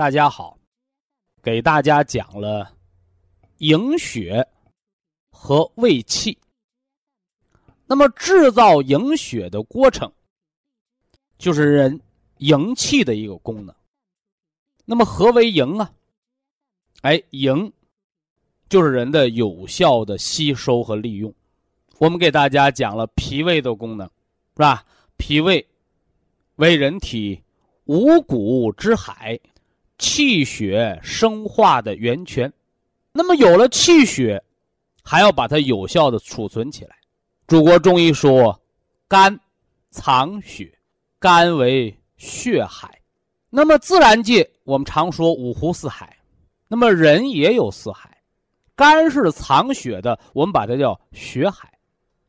大家好。给大家讲了营血和胃气。那么制造营血的过程，就是人。营气的一个功能。那么何为营啊？哎，营就是人的有效的吸收和利用。我们给大家讲了脾胃的功能，是吧？脾胃为人体五谷之海，气血生化的源泉。那么有了气血，还要把它有效的储存起来。祖国中医说，肝藏血，肝为。血海，那么自然界我们常说五湖四海，那么人也有四海，肝是藏血的，我们把它叫血海；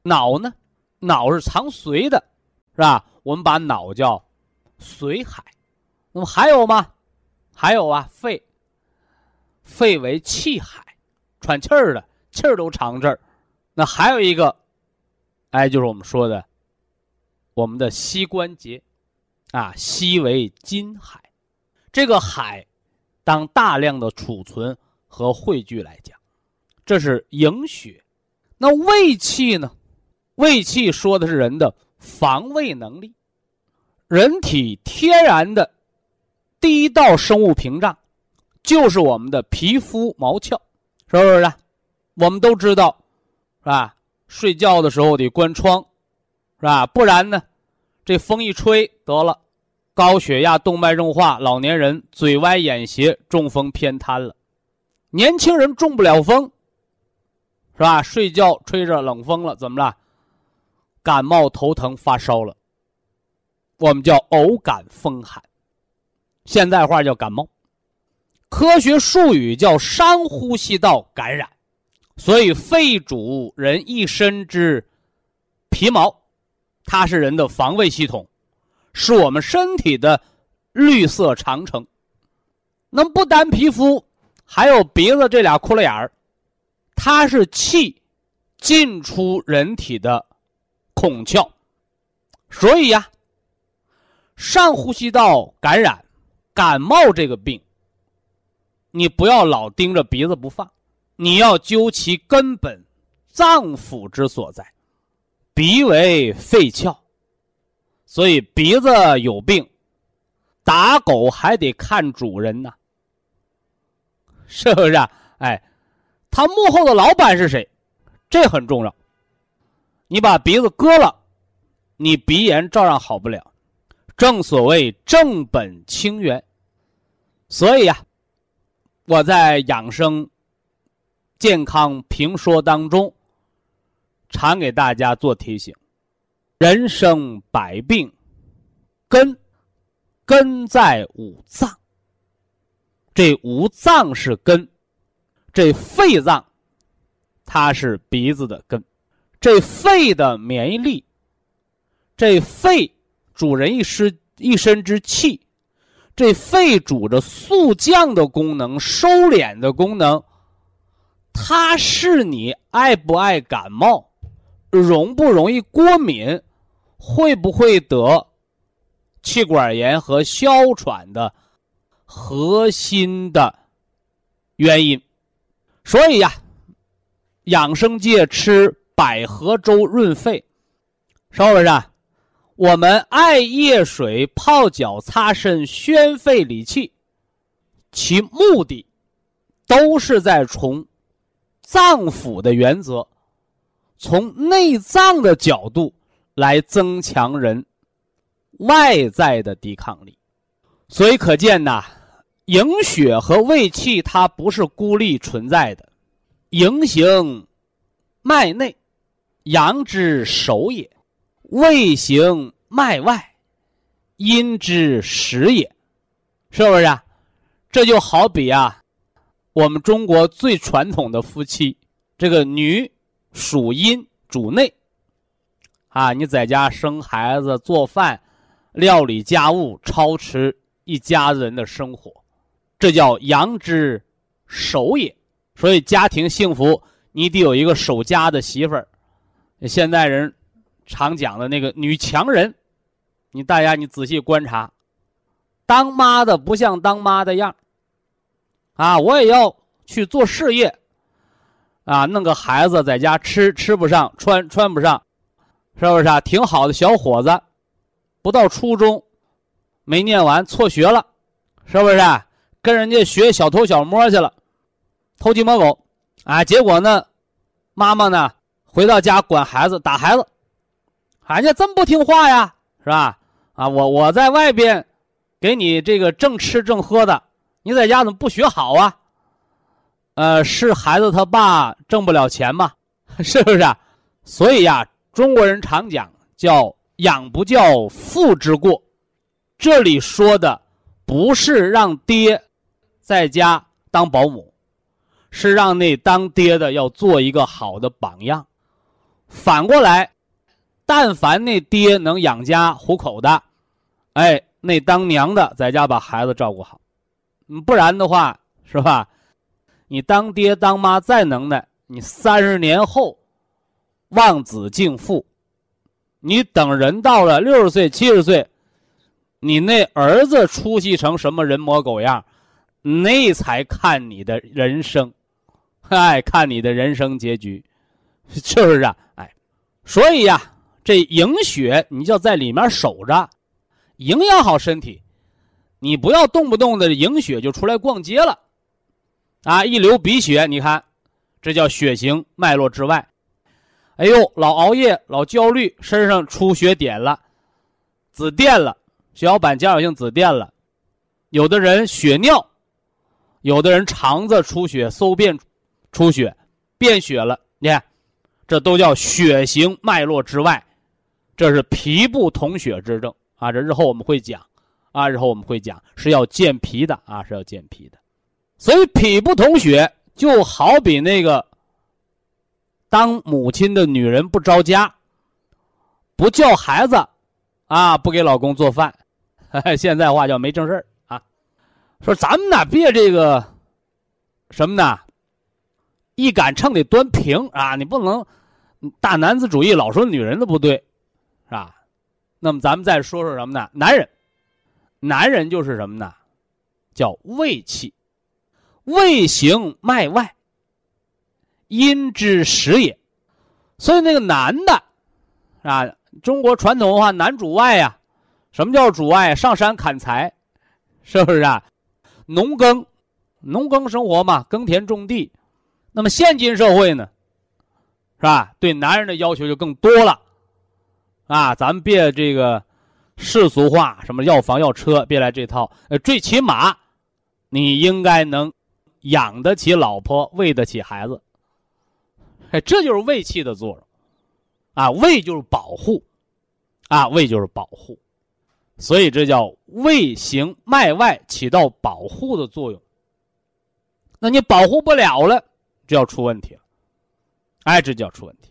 脑呢，脑是藏髓的，是吧？我们把脑叫髓海。那么还有吗？还有啊，肺，肺为气海，喘气儿的气儿都藏这儿。那还有一个，哎，就是我们说的我们的膝关节。啊，膝为金海，这个海，当大量的储存和汇聚来讲，这是营血。那胃气呢？胃气说的是人的防卫能力。人体天然的第一道生物屏障，就是我们的皮肤毛鞘，是不是？我们都知道，是吧？睡觉的时候得关窗，是吧？不然呢？这风一吹，得了，高血压、动脉硬化，老年人嘴歪眼斜，中风偏瘫了。年轻人中不了风，是吧？睡觉吹着冷风了，怎么了？感冒、头疼、发烧了。我们叫偶感风寒，现代话叫感冒。科学术语叫上呼吸道感染。所以，肺主人一身之皮毛。它是人的防卫系统，是我们身体的绿色长城。那么不单皮肤，还有鼻子这俩窟窿眼儿，它是气进出人体的孔窍。所以呀，上呼吸道感染、感冒这个病，你不要老盯着鼻子不放，你要究其根本，脏腑之所在。鼻为肺窍，所以鼻子有病，打狗还得看主人呢，是不是？啊？哎，他幕后的老板是谁？这很重要。你把鼻子割了，你鼻炎照样好不了。正所谓正本清源，所以呀，我在养生健康评说当中。常给大家做提醒：人生百病，根根在五脏。这五脏是根，这肺脏它是鼻子的根。这肺的免疫力，这肺主人一身一身之气，这肺主着速降的功能、收敛的功能。它是你爱不爱感冒？容不容易过敏，会不会得气管炎和哮喘的核心的原因？所以呀，养生界吃百合粥润肺，是不是？我们艾叶水泡脚擦身宣肺理气，其目的都是在从脏腑的原则，从内脏的角度来增强人外在的抵抗力。所以可见呐，营血和胃气它不是孤立存在的，营行脉内，阳之首也；胃行脉外，阴之始也。是不是？啊？这就好比啊，我们中国最传统的夫妻，这个女属阴主内，啊，你在家生孩子、做饭、料理家务、操持。一家人的生活，这叫阳之守也。所以家庭幸福，你得有一个守家的媳妇儿。现在人常讲的那个女强人，你大家你仔细观察，当妈的不像当妈的样啊，我也要去做事业啊，弄个孩子在家吃吃不上，穿穿不上，是不是啊？挺好的小伙子，不到初中。没念完，辍学了，是不是？跟人家学小偷小摸去了，偷鸡摸狗，啊！结果呢，妈妈呢回到家管孩子，打孩子，人家真不听话呀，是吧？啊，我我在外边给你这个正吃正喝的，你在家怎么不学好啊？呃，是孩子他爸挣不了钱吗？是不是？所以呀，中国人常讲叫养不教，父之过。这里说的不是让爹在家当保姆，是让那当爹的要做一个好的榜样。反过来，但凡那爹能养家糊口的，哎，那当娘的在家把孩子照顾好。不然的话，是吧？你当爹当妈再能耐，你三十年后望子敬父，你等人到了六十岁、七十岁。你那儿子出息成什么人模狗样，那才看你的人生，哎，看你的人生结局，是不是啊？哎，所以呀，这营血你就在里面守着，营养好身体，你不要动不动的营血就出来逛街了，啊，一流鼻血，你看，这叫血行脉络之外。哎呦，老熬夜，老焦虑，身上出血点了，紫癜了。血小板减少性紫癜了，有的人血尿，有的人肠子出血、搜便出血、便血了。你看，这都叫血行脉络之外，这是脾不统血之症啊。这日后我们会讲啊，日后我们会讲是要健脾的啊，是要健脾的。所以脾不统血就好比那个当母亲的女人不着家，不叫孩子啊，不给老公做饭。现在话叫没正事啊，说咱们呢别这个什么呢，一杆秤得端平啊，你不能大男子主义老说女人的不对，是吧？那么咱们再说说什么呢？男人，男人就是什么呢？叫胃气，胃行脉外，阴之始也。所以那个男的，啊，中国传统文化男主外呀。什么叫主外？上山砍柴，是不是啊？农耕，农耕生活嘛，耕田种地。那么现今社会呢，是吧？对男人的要求就更多了，啊，咱们别这个世俗化，什么要房要车，别来这套。呃，最起码，你应该能养得起老婆，喂得起孩子。哎，这就是胃气的作用，啊，胃就是保护，啊，胃就是保护。所以这叫胃行脉外，起到保护的作用。那你保护不了了，就要出问题了。哎，这就要出问题。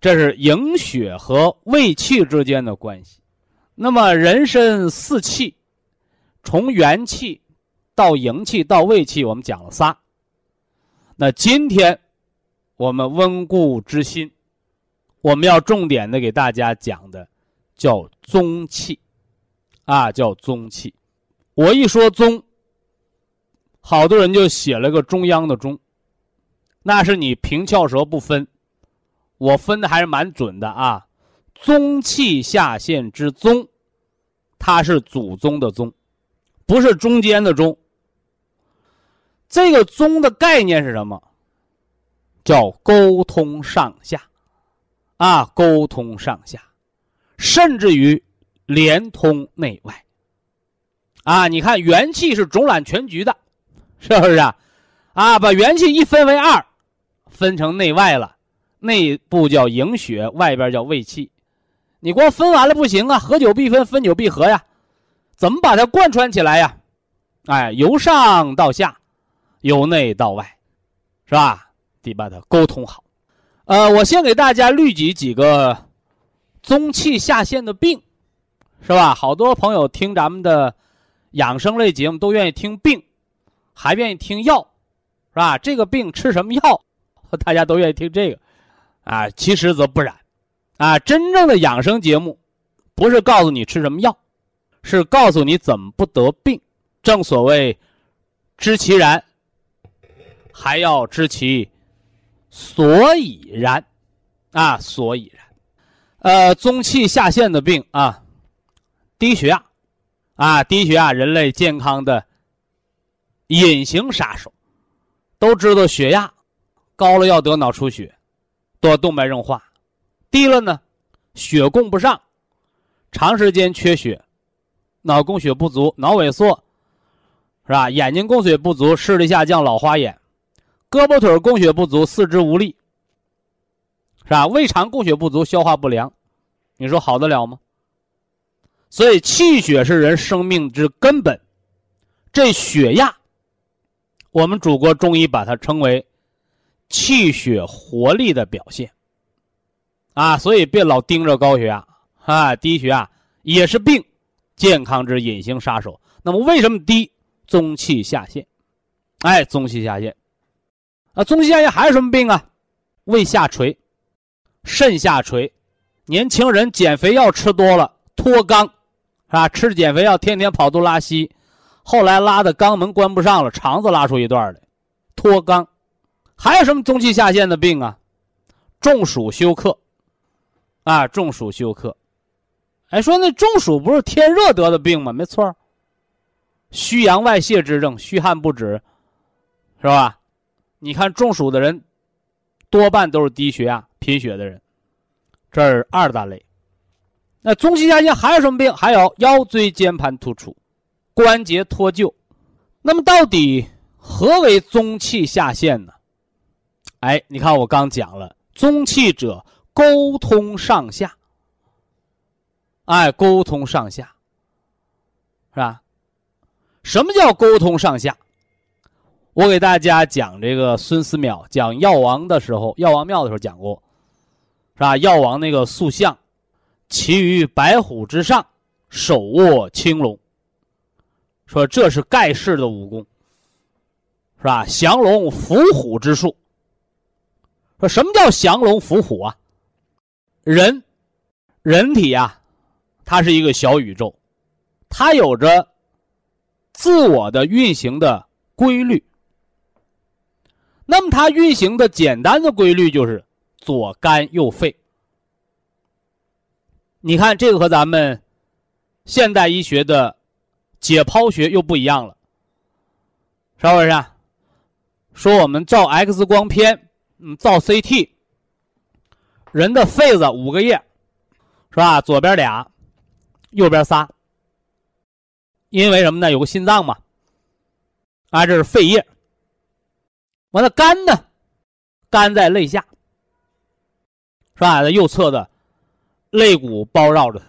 这是营血和胃气之间的关系。那么人参四气，从元气到营气到胃气，我们讲了仨。那今天我们温故知新，我们要重点的给大家讲的叫中气。啊，叫宗气。我一说宗，好多人就写了个中央的中，那是你平翘舌不分，我分的还是蛮准的啊。宗气下陷之宗，它是祖宗的宗，不是中间的中。这个宗的概念是什么？叫沟通上下，啊，沟通上下，甚至于连通内外。啊，你看元气是总揽全局的，是不是啊？啊，把元气一分为二，分成内外了，内部叫营血，外边叫卫气。你光分完了不行啊，合久必分，分久必合呀。怎么把它贯穿起来呀？哎，由上到下，由内到外，是吧？得把它沟通好。呃，我先给大家捋举几个中气下陷的病，是吧？好多朋友听咱们的。养生类节目都愿意听病，还愿意听药，是吧？这个病吃什么药，大家都愿意听这个，啊，其实则不然，啊，真正的养生节目，不是告诉你吃什么药，是告诉你怎么不得病。正所谓，知其然，还要知其所以然，啊，所以然，呃，中气下陷的病啊，低血压。啊，低血压，人类健康的隐形杀手，都知道血压高了要得脑出血，多动脉硬化；低了呢，血供不上，长时间缺血，脑供血不足，脑萎缩，是吧？眼睛供血不足，视力下降，老花眼；胳膊腿供血不足，四肢无力，是吧？胃肠供血不足，消化不良，你说好得了吗？所以，气血是人生命之根本。这血压，我们祖国中医把它称为气血活力的表现。啊，所以别老盯着高血压啊，低血压也是病，健康之隐形杀手。那么，为什么低？中气下陷。哎，中气下陷。啊，中气下陷还有什么病啊？胃下垂、肾下垂，年轻人减肥药吃多了，脱肛。是吧？吃减肥药，天天跑肚拉稀，后来拉的肛门关不上了，肠子拉出一段来，脱肛。还有什么中气下陷的病啊？中暑休克。啊，中暑休克。哎，说那中暑不是天热得的病吗？没错虚阳外泄之症，虚汗不止，是吧？你看中暑的人，多半都是低血压、贫血的人，这是二大类。那中气下陷还有什么病？还有腰椎间盘突出、关节脱臼。那么到底何为中气下陷呢？哎，你看我刚讲了，中气者沟通上下。哎，沟通上下，是吧？什么叫沟通上下？我给大家讲这个孙思邈讲药王的时候，药王庙的时候讲过，是吧？药王那个塑像。骑于白虎之上，手握青龙。说这是盖世的武功，是吧？降龙伏虎之术。说什么叫降龙伏虎啊？人，人体呀，它是一个小宇宙，它有着自我的运行的规律。那么它运行的简单的规律就是左肝右肺。你看这个和咱们现代医学的解剖学又不一样了，是不是？说我们照 X 光片，嗯，造 CT，人的肺子五个叶，是吧？左边俩，右边仨。因为什么呢？有个心脏嘛，啊，这是肺叶。完了，肝呢？肝在肋下，是吧？在右侧的。肋骨包绕着它，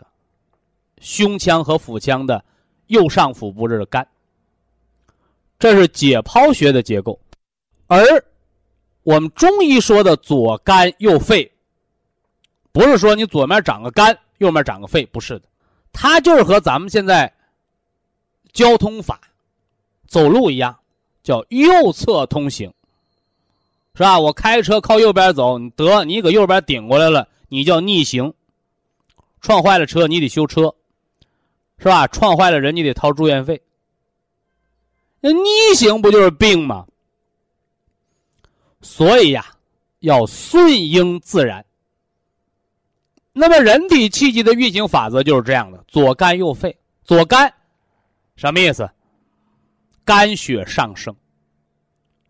胸腔和腹腔的右上腹部这是肝，这是解剖学的结构，而我们中医说的左肝右肺，不是说你左面长个肝，右面长个肺，不是的，它就是和咱们现在交通法走路一样，叫右侧通行，是吧？我开车靠右边走，你得你搁右边顶过来了，你叫逆行。撞坏了车，你得修车，是吧？撞坏了人，你得掏住院费。那逆行不就是病吗？所以呀，要顺应自然。那么，人体气机的运行法则就是这样的：左肝右肺。左肝什么意思？肝血上升，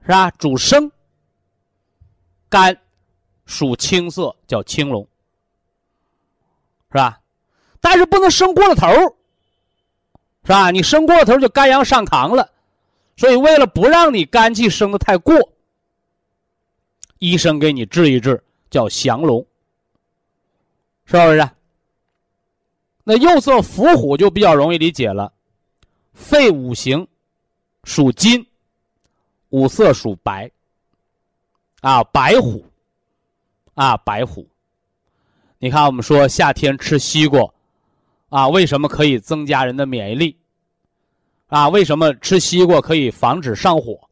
是吧？主生，肝属青色，叫青龙，是吧？但是不能生过了头是吧？你生过了头就肝阳上亢了，所以为了不让你肝气升的太过，医生给你治一治，叫降龙，是不是？那右侧伏虎就比较容易理解了，肺五行属金，五色属白，啊，白虎，啊，白虎。你看，我们说夏天吃西瓜，啊，为什么可以增加人的免疫力？啊，为什么吃西瓜可以防止上火？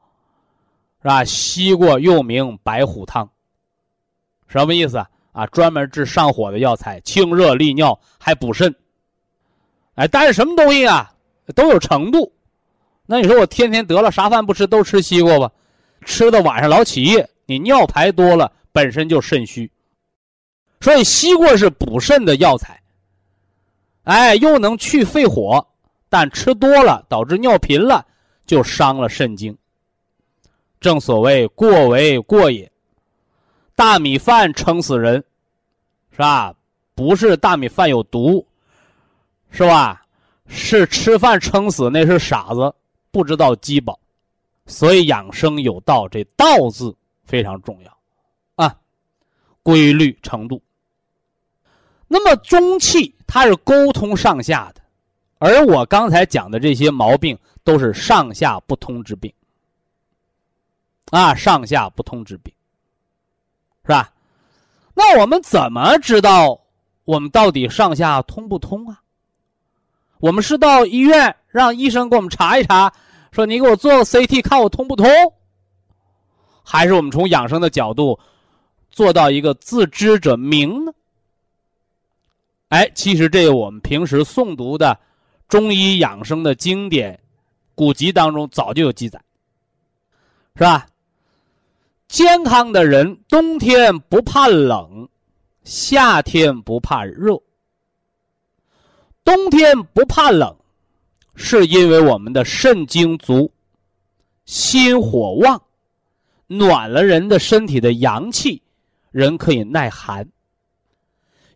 是吧？西瓜又名白虎汤，什么意思啊？啊，专门治上火的药材，清热利尿，还补肾。哎，但是什么东西啊，都有程度。那你说我天天得了啥饭不吃，都吃西瓜吧？吃的晚上老起夜，你尿排多了，本身就肾虚。所以西瓜是补肾的药材。哎，又能去肺火，但吃多了导致尿频了，就伤了肾经。正所谓过为过也。大米饭撑死人，是吧？不是大米饭有毒。是吧？是吃饭撑死，那是傻子，不知道饥饱。所以养生有道，这“道”字非常重要啊，规律程度。那么中气它是沟通上下的，而我刚才讲的这些毛病都是上下不通之病啊，上下不通之病，是吧？那我们怎么知道我们到底上下通不通啊？我们是到医院让医生给我们查一查，说你给我做个 CT 看我通不通，还是我们从养生的角度做到一个自知者明呢？哎，其实这个我们平时诵读的中医养生的经典古籍当中早就有记载，是吧？健康的人冬天不怕冷，夏天不怕热。冬天不怕冷，是因为我们的肾精足，心火旺，暖了人的身体的阳气，人可以耐寒。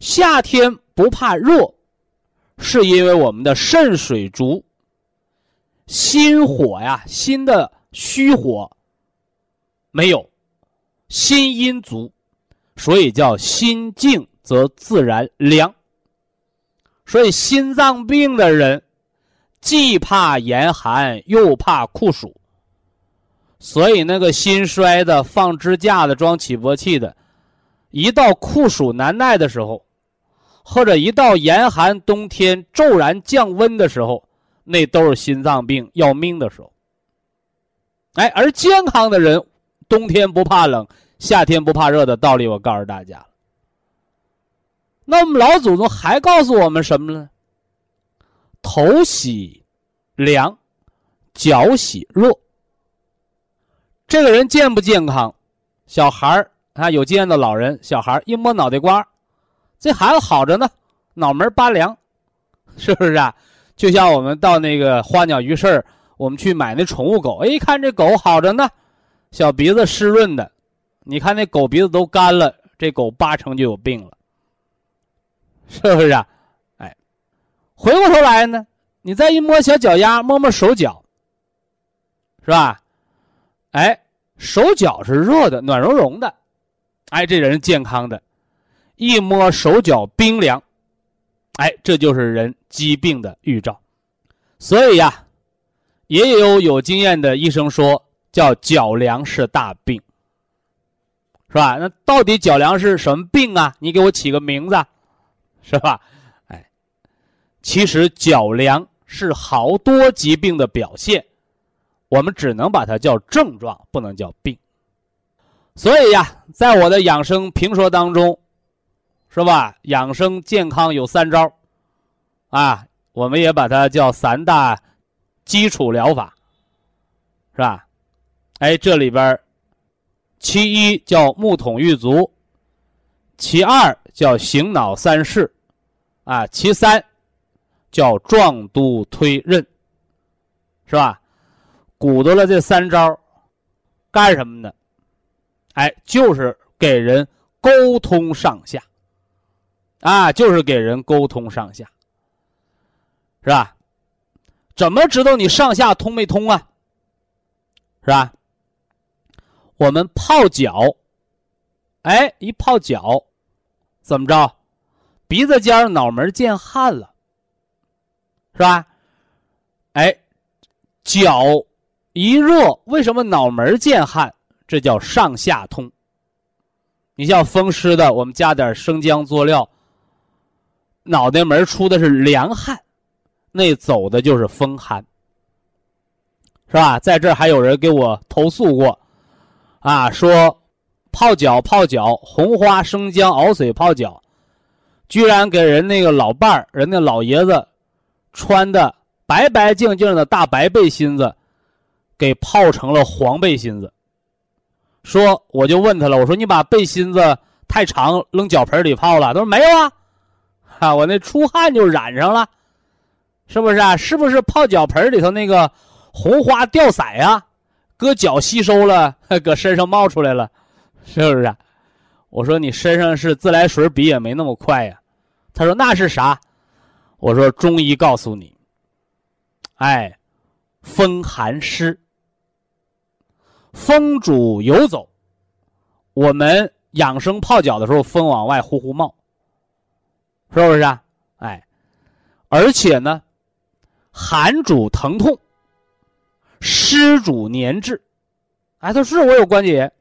夏天不怕热，是因为我们的肾水足，心火呀，心的虚火没有，心阴足，所以叫心静则自然凉。所以心脏病的人，既怕严寒又怕酷暑。所以那个心衰的、放支架的、装起搏器的，一到酷暑难耐的时候，或者一到严寒冬天骤然降温的时候，那都是心脏病要命的时候。哎，而健康的人，冬天不怕冷，夏天不怕热的道理，我告诉大家。那我们老祖宗还告诉我们什么呢？头喜凉，脚喜热。这个人健不健康？小孩儿啊，有经验的老人，小孩一摸脑袋瓜，这孩子好着呢，脑门发凉，是不是啊？就像我们到那个花鸟鱼市我们去买那宠物狗，哎，一看这狗好着呢，小鼻子湿润的，你看那狗鼻子都干了，这狗八成就有病了。是不是啊？哎，回过头来呢，你再一摸小脚丫，摸摸手脚，是吧？哎，手脚是热的，暖融融的，哎，这人健康的。一摸手脚冰凉，哎，这就是人疾病的预兆。所以呀，也有有经验的医生说，叫脚凉是大病，是吧？那到底脚凉是什么病啊？你给我起个名字。是吧？哎，其实脚凉是好多疾病的表现，我们只能把它叫症状，不能叫病。所以呀，在我的养生评说当中，是吧？养生健康有三招，啊，我们也把它叫三大基础疗法，是吧？哎，这里边其一叫木桶玉足，其二。叫醒脑三式，啊，其三叫壮督推任，是吧？鼓捣了这三招，干什么呢？哎，就是给人沟通上下，啊，就是给人沟通上下，是吧？怎么知道你上下通没通啊？是吧？我们泡脚，哎，一泡脚，怎么着？鼻子尖脑门见汗了，是吧？哎，脚一热，为什么脑门见汗？这叫上下通。你像风湿的，我们加点生姜佐料，脑袋门出的是凉汗，那走的就是风寒，是吧？在这还有人给我投诉过，啊，说泡脚泡脚，红花生姜熬水泡脚，居然给人那个老伴儿，人家老爷子穿的白白净净的大白背心子，给泡成了黄背心子。说，我就问他了，我说你把背心子太长扔脚盆里泡了？他说没有啊，啊，我那出汗就染上了，是不是啊？是不是泡脚盆里头那个红花掉色呀？搁脚吸收了，搁身上冒出来了，是不是？我说你身上是自来水比也没那么快呀。他说那是啥？我说中医告诉你，哎，风寒湿。风主游走，我们养生泡脚的时候，风往外呼呼冒，是不是啊？哎，而且呢，寒主疼痛，湿主粘滞。哎，他说是我有关节炎，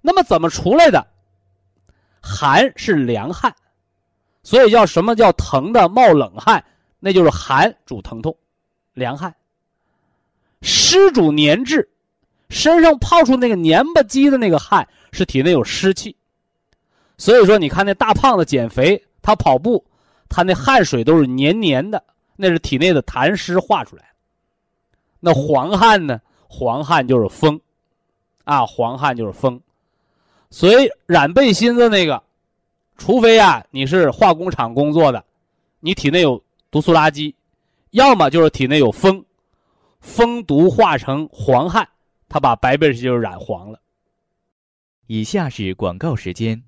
那么怎么出来的？寒是凉汗，所以叫什么叫疼的冒冷汗？那就是寒主疼痛，凉汗。湿主粘滞。身上泡出那个粘吧唧的那个汗，是体内有湿气，所以说你看那大胖子减肥，他跑步，他那汗水都是黏黏的，那是体内的痰湿化出来。那黄汗呢？黄汗就是风，啊，黄汗就是风。所以染背心子那个，除非啊你是化工厂工作的，你体内有毒素垃圾，要么就是体内有风，风毒化成黄汗。他把白背心就染黄了。以下是广告时间。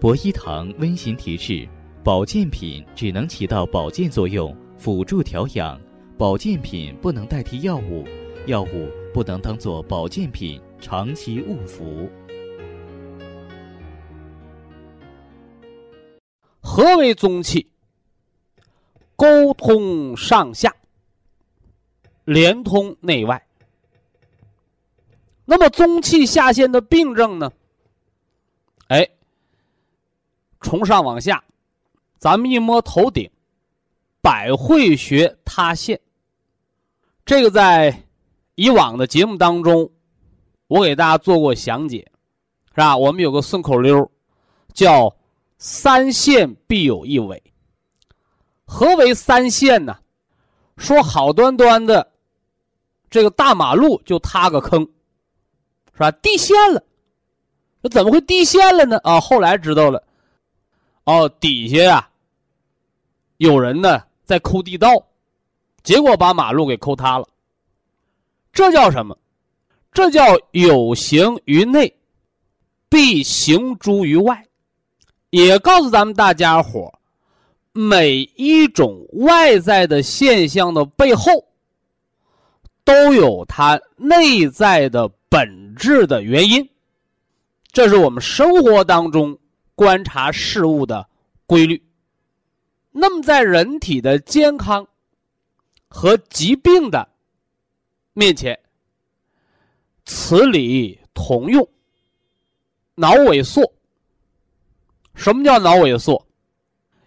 博一堂温馨提示：保健品只能起到保健作用，辅助调养；保健品不能代替药物，药物不能当做保健品长期误服。何为宗气？沟通上下。连通内外。那么中气下陷的病症呢？哎，从上往下，咱们一摸头顶，百会穴塌陷。这个在以往的节目当中，我给大家做过详解，是吧？我们有个顺口溜，叫“三线必有一尾”。何为三线呢？说好端端的。这个大马路就塌个坑，是吧？地陷了，那怎么会地陷了呢？啊，后来知道了，哦，底下呀，有人呢在抠地道，结果把马路给抠塌了。这叫什么？这叫有形于内，必行诸于外。也告诉咱们大家伙每一种外在的现象的背后。都有它内在的本质的原因，这是我们生活当中观察事物的规律。那么，在人体的健康和疾病的面前，此理同用。脑萎缩，什么叫脑萎缩？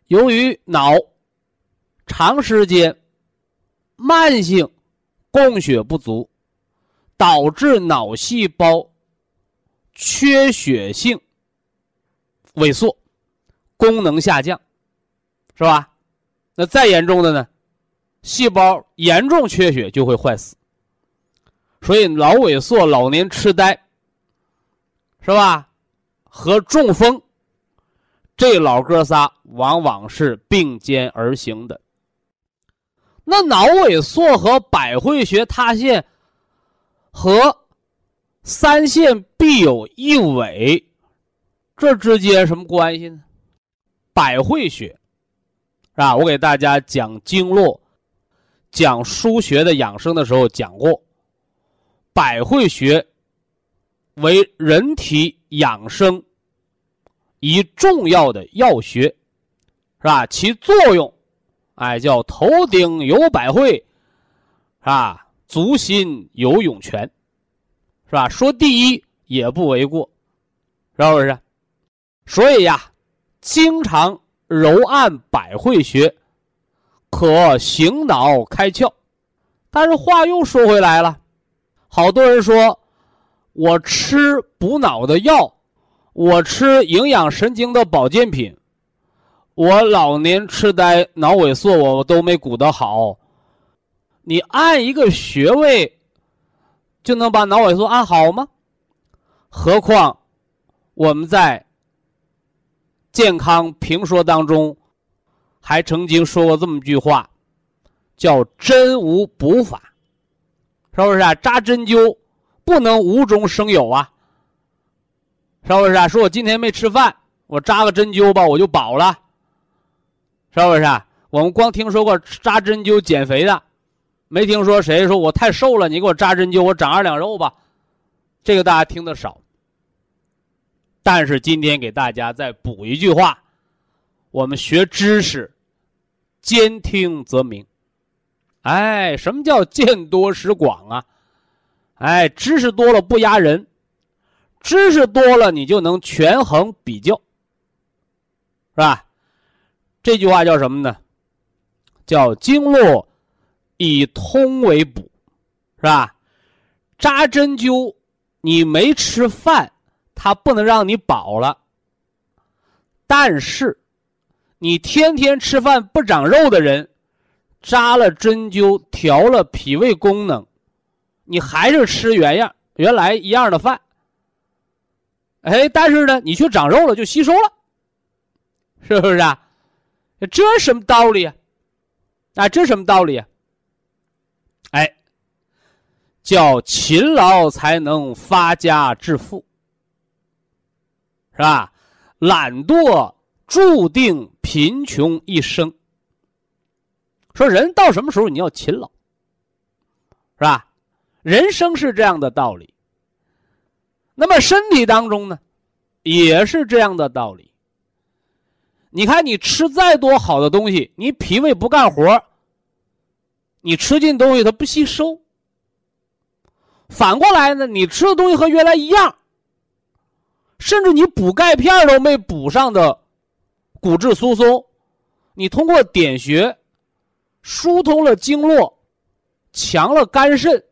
由于脑长时间慢性。供血不足，导致脑细胞缺血性萎缩，功能下降，是吧？那再严重的呢？细胞严重缺血就会坏死。所以脑萎缩、老年痴呆，是吧？和中风，这老哥仨往往是并肩而行的。那脑萎缩和百会穴塌陷和三线必有一尾，这之间什么关系呢？百会穴，是吧？我给大家讲经络、讲输学的养生的时候讲过，百会穴为人体养生一重要的药穴，是吧？其作用，哎，叫头顶有百会，是吧？足心有涌泉，是吧？说第一也不为过，是不是？所以呀，经常揉按百会穴，可醒脑开窍。但是话又说回来了，好多人说，我吃补脑的药，我吃营养神经的保健品，我老年痴呆、脑萎缩，我都没鼓得好。你按一个穴位，就能把脑萎缩按好吗？何况我们在健康评说当中，还曾经说过这么句话，叫“针无补法”，是不是啊？扎针灸不能无中生有啊，是不是啊？说我今天没吃饭，我扎个针灸吧，我就饱了，是不是啊？我们光听说过扎针灸减肥的。没听说谁说我太瘦了，你给我扎针灸，我长二两肉吧？这个大家听得少。但是今天给大家再补一句话：我们学知识，兼听则明。哎，什么叫见多识广啊？哎，知识多了不压人，知识多了你就能权衡比较，是吧？这句话叫什么呢？叫经络。以通为补，是吧？扎针灸，你没吃饭，它不能让你饱了。但是，你天天吃饭不长肉的人，扎了针灸，调了脾胃功能，你还是吃原样、原来一样的饭。哎，但是呢，你却长肉了，就吸收了，是不是啊？这什么道理啊？啊，这什么道理啊？哎，叫勤劳才能发家致富，是吧？懒惰注定贫穷一生。说人到什么时候你要勤劳，是吧？人生是这样的道理。那么身体当中呢，也是这样的道理。你看，你吃再多好的东西，你脾胃不干活。你吃进东西它不吸收，反过来呢，你吃的东西和原来一样，甚至你补钙片都没补上的骨质疏松，你通过点穴疏通了经络，强了肝肾，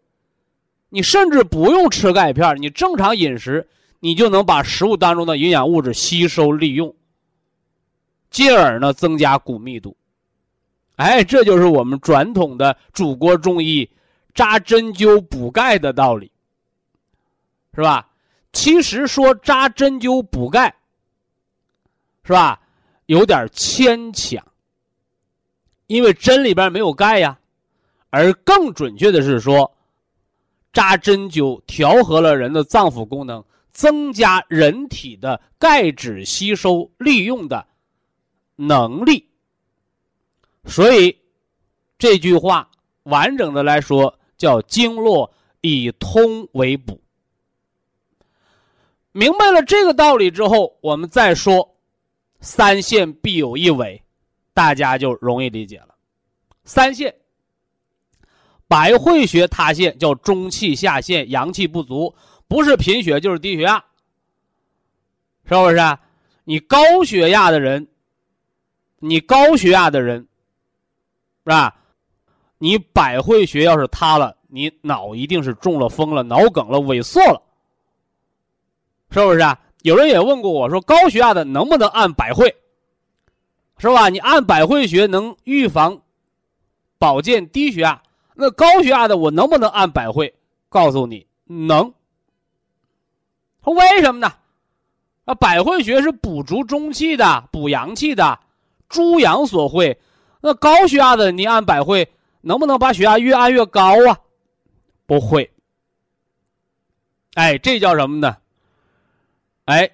你甚至不用吃钙片，你正常饮食，你就能把食物当中的营养物质吸收利用，进而呢增加骨密度。哎，这就是我们传统的祖国中医扎针灸补钙的道理，是吧？其实说扎针灸补钙，是吧？有点牵强，因为针里边没有钙呀。而更准确的是说，扎针灸调和了人的脏腑功能，增加人体的钙质吸收利用的能力。所以，这句话完整的来说叫“经络以通为补”。明白了这个道理之后，我们再说“三线必有一尾”，大家就容易理解了。三线，百会穴塌陷叫中气下陷，阳气不足，不是贫血就是低血压，是不是？你高血压的人，你高血压的人。是吧？你百会穴要是塌了，你脑一定是中了风了，脑梗了，萎缩了，是不是啊？有人也问过我说，高血压的能不能按百会？是吧？你按百会穴能预防、保健低血压，那高血压的我能不能按百会？告诉你，能。为什么呢？啊，百会穴是补足中气的，补阳气的，诸阳所会。那高血压的，你按百会能不能把血压越按越高啊？不会，哎，这叫什么呢？哎，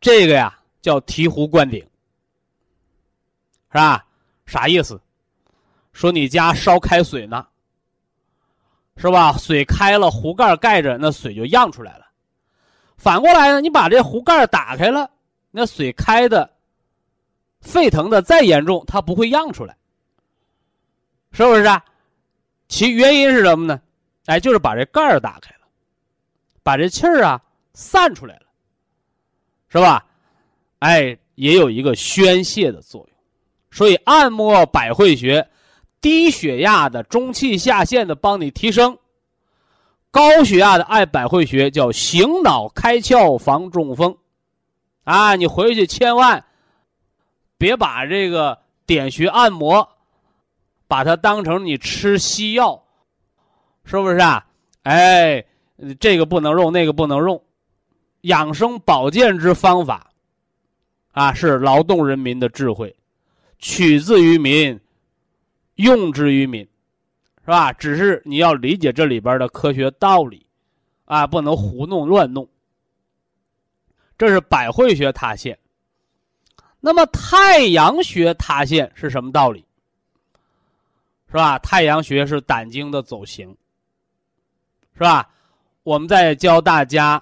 这个呀叫醍醐灌顶，是吧？啥意思？说你家烧开水呢，是吧？水开了，壶盖盖着，那水就漾出来了。反过来呢，你把这壶盖打开了，那水开的沸腾的再严重，它不会漾出来，是不是啊？其原因是什么呢？哎，就是把这盖儿打开了，把这气儿啊散出来了，是吧？哎，也有一个宣泄的作用，所以按摩百会穴，低血压的、中气下陷的帮你提升。高血压的按百会穴叫醒脑开窍防中风，啊，你回去千万别把这个点穴按摩，把它当成你吃西药，是不是啊？哎，这个不能用，那个不能用，养生保健之方法，啊，是劳动人民的智慧，取之于民，用之于民。是吧？只是你要理解这里边的科学道理，啊，不能胡弄乱弄。这是百会穴塌陷。那么太阳穴塌陷是什么道理？是吧？太阳穴是胆经的走形，是吧？我们在教大家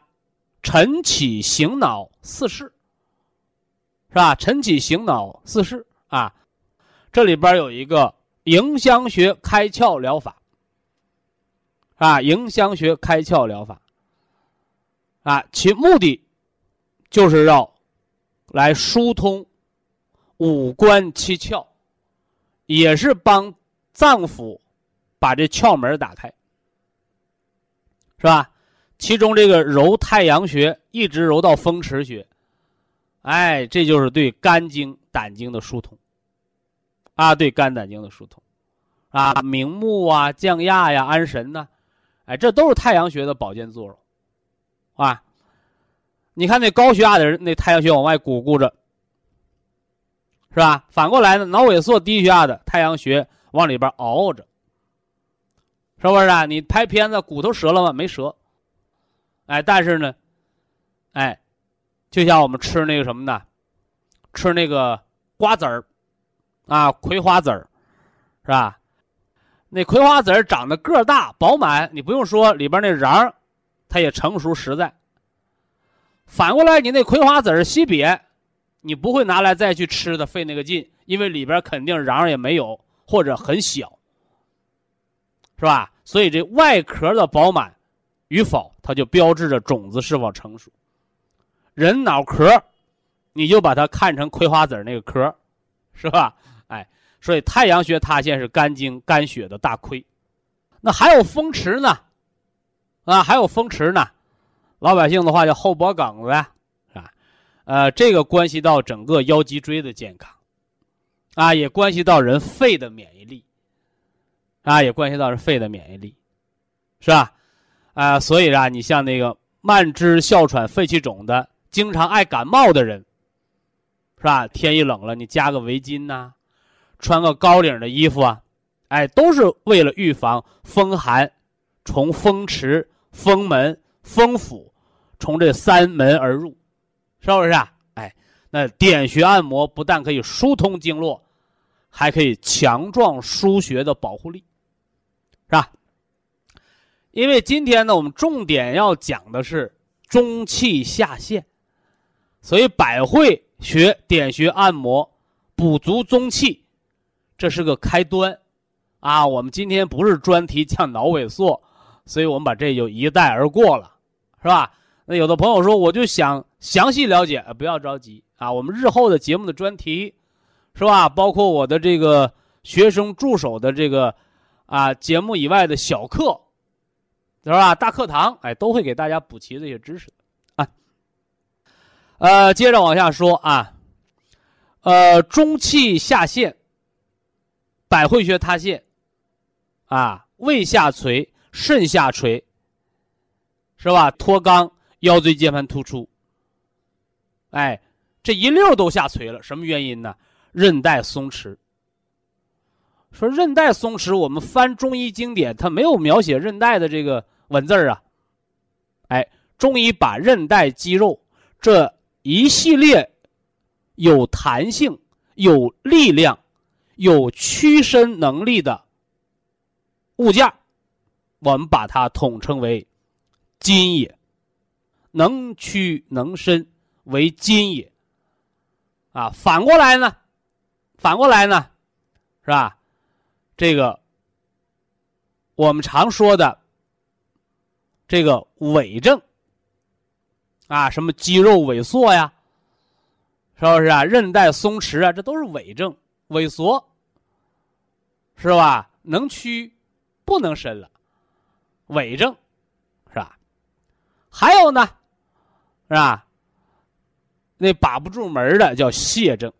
晨起醒脑四式，是吧？晨起醒脑四式啊，这里边有一个。迎香穴开窍疗法，啊，迎香穴开窍疗法，啊，其目的就是要来疏通五官七窍，也是帮脏腑把这窍门打开，是吧？其中这个揉太阳穴，一直揉到风池穴，哎，这就是对肝经、胆经的疏通。啊，对肝胆经的疏通，啊，明目啊，降压呀，安神呐，哎，这都是太阳穴的保健作用，啊，你看那高血压的人，那太阳穴往外鼓鼓着，是吧？反过来呢，脑萎缩、低血压的太阳穴往里边熬着，是不是啊？你拍片子，骨头折了吗？没折，哎，但是呢，哎，就像我们吃那个什么呢？吃那个瓜子儿。啊，葵花籽儿，是吧？那葵花籽儿长得个大饱满，你不用说，里边那瓤它也成熟实在。反过来，你那葵花籽儿稀瘪，你不会拿来再去吃的，费那个劲，因为里边肯定瓤也没有，或者很小，是吧？所以这外壳的饱满与否，它就标志着种子是否成熟。人脑壳，你就把它看成葵花籽那个壳，是吧？哎，所以太阳穴塌陷是肝经肝血的大亏，那还有风池呢，啊，还有风池呢，老百姓的话叫后脖梗子，是吧？呃，这个关系到整个腰脊椎的健康，啊，也关系到人肺的免疫力，啊，也关系到人肺的免疫力，是吧？啊，所以啊，你像那个慢支、哮喘、肺气肿的，经常爱感冒的人，是吧？天一冷了，你加个围巾呐。穿个高领的衣服啊，哎，都是为了预防风寒，从风池、风门、风府，从这三门而入，是不是啊？哎，那点穴按摩不但可以疏通经络，还可以强壮输血的保护力，是吧？因为今天呢，我们重点要讲的是中气下陷，所以百会穴点穴按摩补足中气。这是个开端，啊，我们今天不是专题讲脑萎缩，所以我们把这就一带而过了，是吧？那有的朋友说，我就想详细了解，不要着急啊，我们日后的节目的专题，是吧？包括我的这个学生助手的这个啊节目以外的小课，是吧？大课堂，哎，都会给大家补齐这些知识啊。呃，接着往下说啊，呃，中气下陷。百会穴塌陷，啊，胃下垂、肾下垂，是吧？脱肛、腰椎间盘突出，哎，这一溜都下垂了。什么原因呢？韧带松弛。说韧带松弛，我们翻中医经典，它没有描写韧带的这个文字啊。哎，中医把韧带、肌肉这一系列有弹性、有力量、有屈伸能力的物件，我们把它统称为筋也。能屈能伸为筋也。啊，反过来呢？反过来呢？是吧？这个我们常说的这个痿症啊，什么肌肉萎缩呀，是不是啊？韧带松弛啊，这都是伪症，萎缩，是吧？能屈不能伸了，伪症，是吧？还有呢，是吧？那把不住门的叫泄症，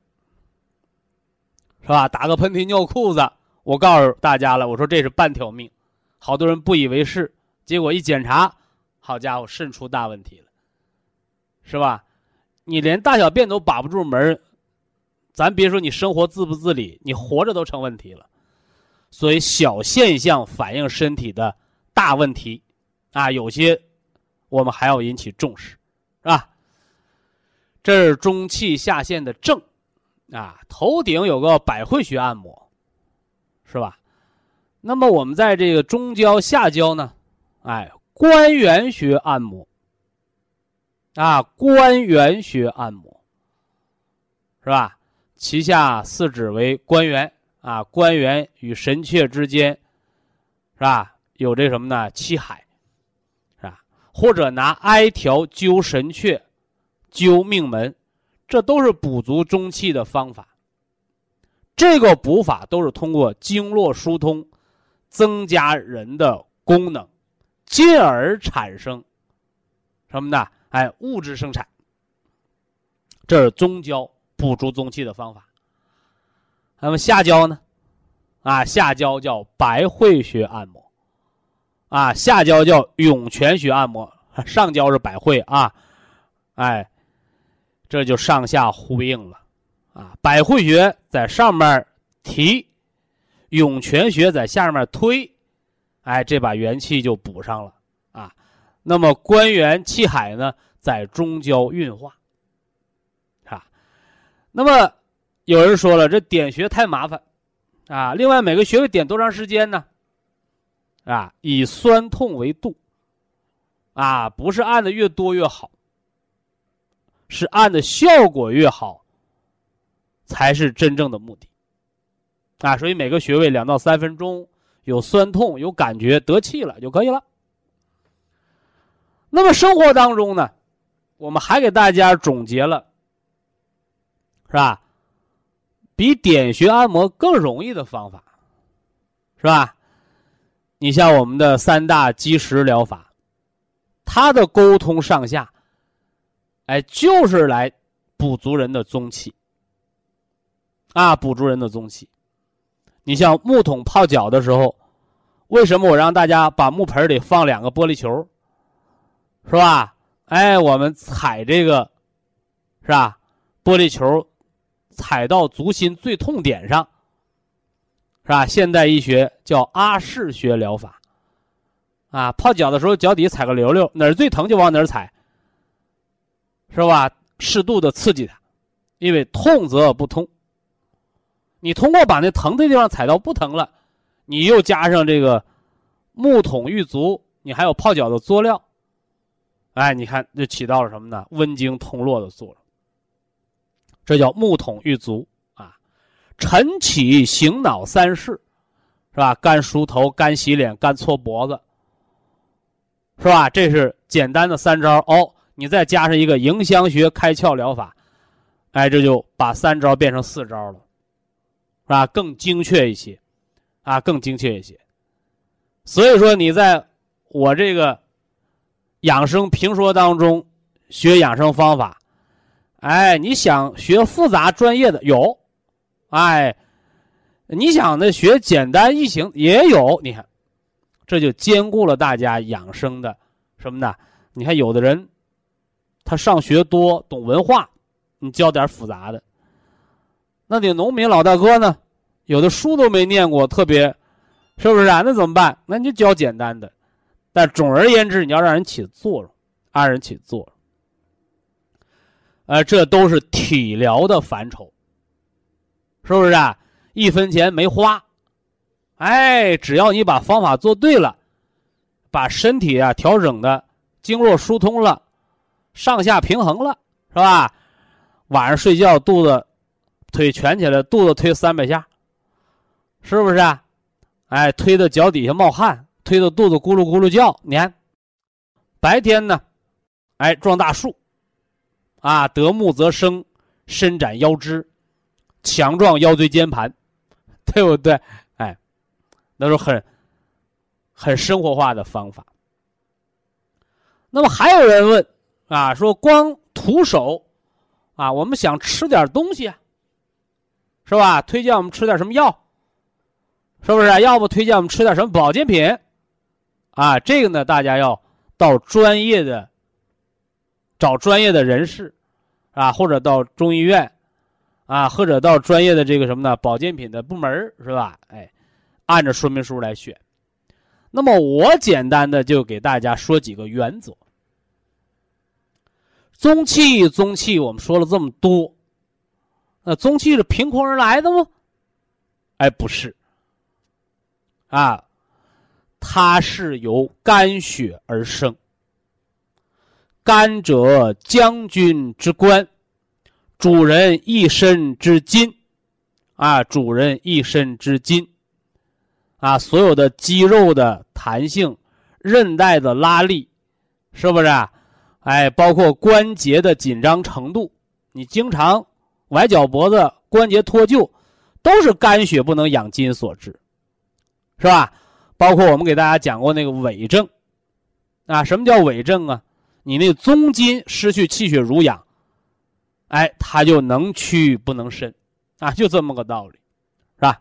是吧？打个喷嚏尿裤子，我告诉大家了，我说这是半条命，好多人不以为是，结果一检查，好家伙，肾出大问题了，是吧？你连大小便都把不住门，咱别说你生活自不自理，你活着都成问题了。所以小现象反映身体的大问题，啊，有些我们还要引起重视，是吧？这是中气下陷的症，啊，头顶有个百会穴按摩，是吧？那么我们在这个中焦下焦呢，哎，关元穴按摩，啊，关元穴按摩，是吧？脐下四指为关元，啊，关元与神阙之间，是吧？有这什么呢？七海，是吧？或者拿艾条灸神阙。灸命门，这都是补足中气的方法。这个补法都是通过经络疏通，增加人的功能，进而产生什么呢？哎，物质生产。这是中焦补足中气的方法。那么下焦呢？啊，下焦叫百会穴按摩，啊，下焦叫涌泉穴按摩，上焦是百会啊，哎。这就上下呼应了，啊，百会穴在上面提，涌泉穴在下面推，哎，这把元气就补上了啊。那么关元气海呢，在中焦运化，啊。那么有人说了，这点穴太麻烦，啊。另外，每个穴位点多长时间呢？啊，以酸痛为度，啊，不是按的越多越好。是按的效果越好，才是真正的目的，啊，所以每个穴位两到三分钟，有酸痛有感觉得气了就可以了。那么生活当中呢，我们还给大家总结了，是吧？比点穴按摩更容易的方法，是吧？你像我们的三大积食疗法，它的沟通上下。哎，就是来补足人的中气啊，补足人的中气。你像木桶泡脚的时候，为什么我让大家把木盆里放两个玻璃球，是吧？哎，我们踩这个，是吧？玻璃球踩到足心最痛点上，是吧？现代医学叫阿是穴疗法，啊，泡脚的时候脚底踩个溜溜，哪儿最疼就往哪儿踩。是吧？适度的刺激它，因为痛则不通。你通过把那疼的地方踩到不疼了，你又加上这个木桶浴足，你还有泡脚的佐料，哎，你看就起到了什么呢？温经通络的作用。这叫木桶浴足啊。晨起醒脑三式，是吧？干梳头、干洗脸、干搓脖子，是吧？这是简单的三招哦。你再加上一个迎香穴开窍疗法，哎，这就把三招变成四招了，是吧？更精确一些，啊，更精确一些。所以说，你在我这个养生评说当中学养生方法，哎，你想学复杂专业的有，哎，你想呢学简单易行也有，你看，这就兼顾了大家养生的什么呢？你看有的人。他上学多，懂文化，你教点复杂的。那你农民老大哥呢？有的书都没念过，特别，是不是啊？那怎么办？那你就教简单的。但总而言之，你要让人起作用，让人起作用。呃，这都是体疗的范畴，是不是啊？一分钱没花，哎，只要你把方法做对了，把身体啊调整的经络疏通了，上下平衡了，是吧？晚上睡觉肚子腿蜷起来，肚子推三百下，是不是啊？哎，推的脚底下冒汗，推的肚子咕噜咕噜叫。你看，白天呢，哎，撞大树。啊，得木则生，伸展腰肢，强壮腰椎间盘，对不对？哎，那是很很生活化的方法。那么还有人问啊，说光徒手啊，我们想吃点东西啊，是吧？推荐我们吃点什么药，是不是？要不推荐我们吃点什么保健品？啊，这个呢，大家要到专业的。找专业的人士，啊，或者到中医院，啊，或者到专业的这个什么呢？保健品的部门是吧？哎，按照说明书来选。那么我简单的就给大家说几个原则。宗气，宗气，我们说了这么多，那宗气是凭空而来的吗？哎，不是，啊，它是由肝血而生。肝者将军之官，主人一身之筋，啊，主人一身之筋，啊，所有的肌肉的弹性、韧带的拉力，是不是？啊哎，包括关节的紧张程度，你经常崴脚脖子、关节脱臼，都是肝血不能养筋所致，是吧？包括我们给大家讲过那个痿症，啊，什么叫痿症啊？你那宗筋失去气血濡养，哎，它就能屈不能伸，啊，就这么个道理，是吧？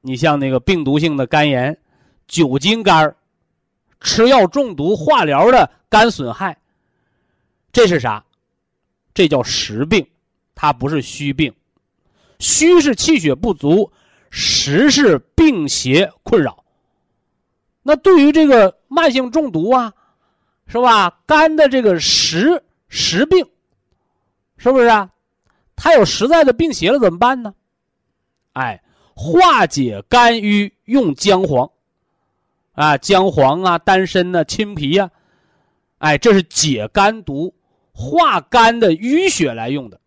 你像那个病毒性的肝炎、酒精肝儿吃药中毒、化疗的肝损害，这是啥？这叫实病，它不是虚病。虚是气血不足，实是病邪困扰。那对于这个慢性中毒啊。是吧？肝的这个实实病，是不是啊？它有实在的病邪了，怎么办呢？哎，化解肝郁用姜黄，啊，姜黄啊，丹参呐，青皮呀，哎，这是解肝毒、化肝的淤血来用的，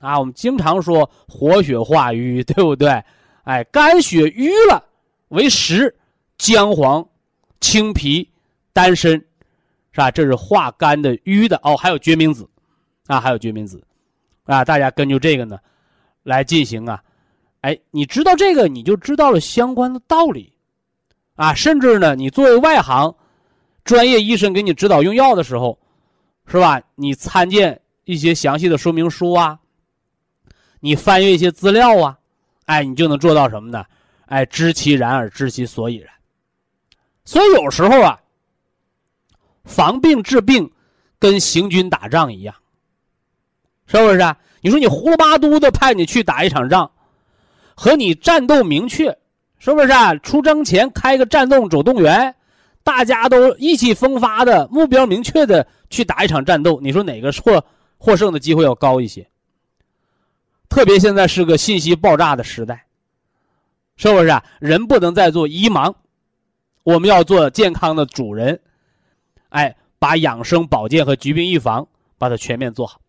啊，我们经常说活血化瘀，对不对？哎，肝血瘀了为实，姜黄、青皮、丹参。是吧？这是化肝的瘀的哦，还有决明子，啊，还有决明子，啊，大家根据这个呢，来进行啊，哎，你知道这个，你就知道了相关的道理，啊，甚至呢，你作为外行，专业医生给你指导用药的时候，是吧？你参见一些详细的说明书啊，你翻阅一些资料啊，哎，你就能做到什么呢？哎，知其然而知其所以然。所以有时候啊。防病治病，跟行军打仗一样，是不是啊？你说你胡了八嘟的派你去打一场仗，和你战斗明确，是不是啊？出征前开个战斗总动员，大家都意气风发的，目标明确的去打一场战斗，你说哪个获获胜的机会要高一些？特别现在是个信息爆炸的时代，是不是啊？人不能再做医盲，我们要做健康的主人。哎，把养生保健和疾病预防把它全面做好。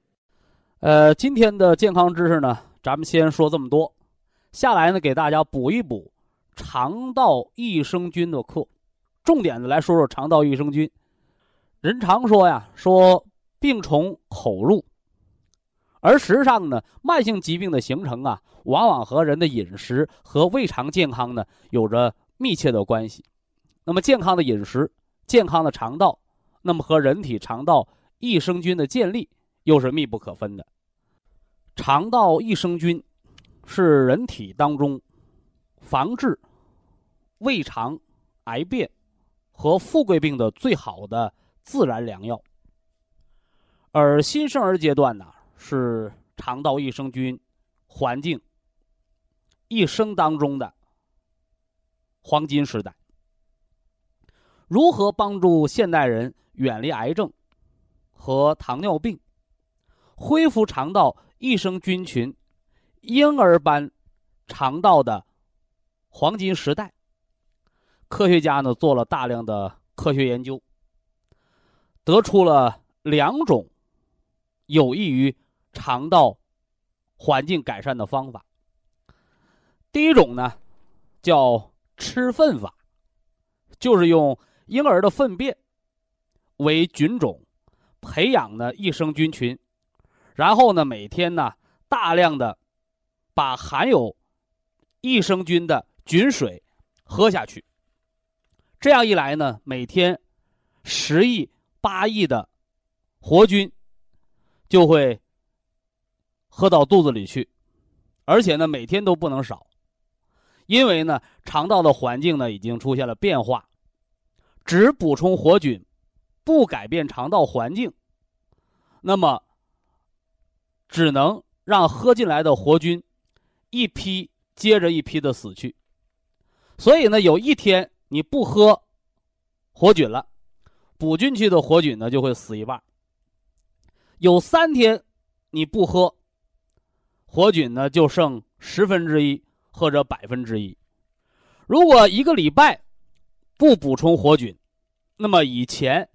呃，今天的健康知识呢，咱们先说这么多。下来呢，给大家补一补肠道益生菌的课，重点的来说说肠道益生菌。人常说呀，说病从口入，而实际上呢，慢性疾病的形成啊，往往和人的饮食和胃肠健康呢有着密切的关系。那么，健康的饮食，健康的肠道。那么和人体肠道益生菌的建立又是密不可分的。肠道益生菌是人体当中防治胃肠癌变和富贵病的最好的自然良药。而新生儿阶段呢，是肠道益生菌环境一生当中的黄金时代。如何帮助现代人？远离癌症，和糖尿病，恢复肠道益生菌群，婴儿般肠道的黄金时代。科学家呢做了大量的科学研究，得出了两种有益于肠道环境改善的方法。第一种呢，叫吃粪法，就是用婴儿的粪便为菌种，培养呢益生菌群，然后呢每天呢大量的把含有益生菌的菌水喝下去。这样一来呢，每天十亿、八亿的活菌就会喝到肚子里去，而且呢每天都不能少。因为呢，肠道的环境呢已经出现了变化，只补充活菌，不改变肠道环境，那么只能让喝进来的活菌一批接着一批的死去。所以呢，有一天你不喝活菌了，补进去的活菌呢就会死一半。有三天你不喝活菌呢，就剩十分之一。或者百分之一，如果一个礼拜不补充活菌，那么以前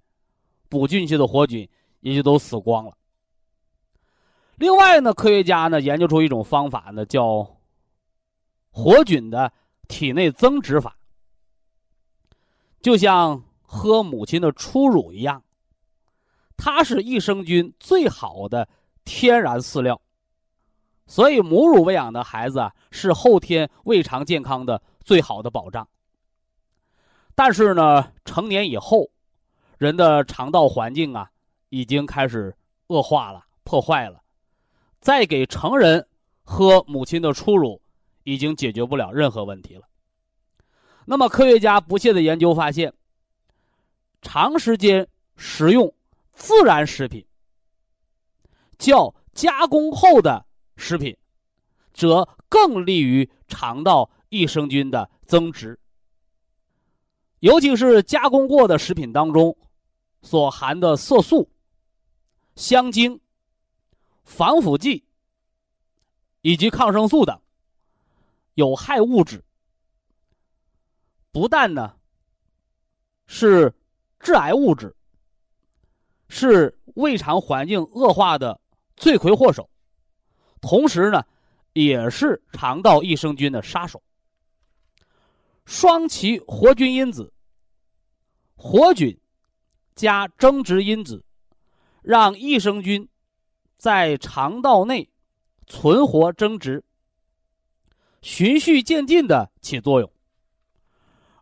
补进去的活菌也就都死光了。另外呢，科学家呢研究出一种方法呢，叫活菌的体内增殖法，就像喝母亲的初乳一样，它是益生菌最好的天然饲料。所以，母乳喂养的孩子啊，是后天胃肠健康的最好的保障。但是呢，成年以后，人的肠道环境啊，已经开始恶化了、破坏了，再给成人喝母亲的初乳，已经解决不了任何问题了。那么，科学家不懈的研究发现，长时间食用自然食品，较加工后的。食品，则更利于肠道益生菌的增殖。尤其是加工过的食品当中，所含的色素、香精、防腐剂以及抗生素等有害物质，不但呢是致癌物质，是胃肠环境恶化的罪魁祸首。同时呢，也是肠道益生菌的杀手。双歧活菌因子、活菌加增殖因子，让益生菌在肠道内存活增殖，循序渐进的起作用。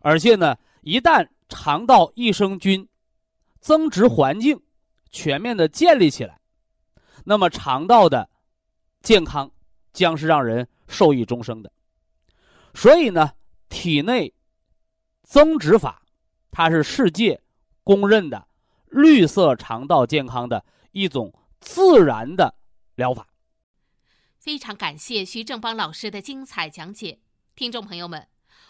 而且呢，一旦肠道益生菌增殖环境全面的建立起来，那么肠道的。健康将是让人受益终生的，所以呢，体内增殖法，它是世界公认的绿色肠道健康的一种自然的疗法。非常感谢徐正邦老师的精彩讲解，听众朋友们。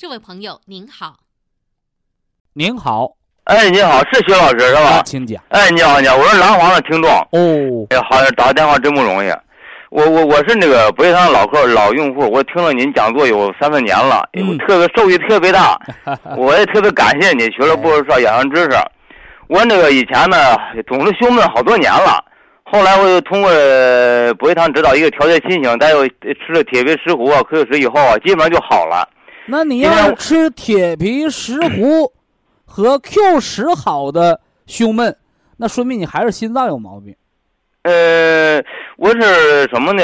这位朋友您好，您好，哎，你好，是徐老师是吧？请讲。哎，你好，你好，我是廊坊的听众。哦，哎，好，打个电话真不容易。我我我是那个博医堂老客老用户，我听了您讲座有三四年了，特别受益特别大，我也特别感谢你，学了不少养生知识。我那个以前呢总是胸闷好多年了，后来我又通过博医堂指导一个调节心情，再又吃了铁皮石斛啊、可可石以后啊，基本上就好了。那你要吃铁皮石斛 和 Q 十好的胸闷，那说明你还是心脏有毛病。呃，我是什么呢？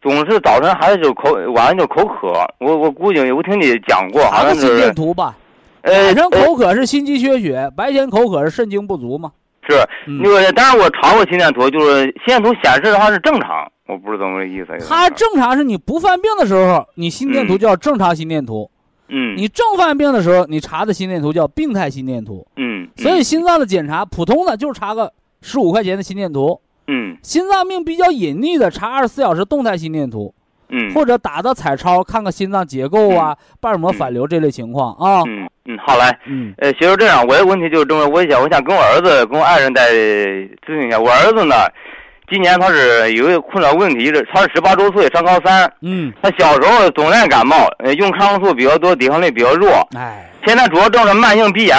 总是早晨还是就口，晚上就口渴。我我估计我听你讲过，好像是心电图吧。晚上口渴是心肌缺血，白天口渴是肾精不足嘛。是嗯那个，但是我查过心电图，就是心电图显示的话是正常，我不是怎么个意思。它正常是你不犯病的时候，你心电图嗯叫正常心电图；嗯，你正犯病的时候，你查的心电图叫病态心电图。嗯，所以心脏的检查，普通的就是查个十五块钱的心电图；嗯心脏病比较隐匿的，查二十四小时动态心电图，嗯，或者打个彩超看看心脏结构啊、瓣膜反流这类情况啊。嗯嗯，好嘞。嗯呃，媳妇这样，我的问题就是这么，我想我想跟我儿子跟我爱人再咨询一下。我儿子呢，今年他是有一个困扰问题，是他是十八周岁，上高三。嗯，他小时候总爱感冒，呃，用抗生素比较多，抵抗力比较弱。哎，现在主要症是慢性鼻炎，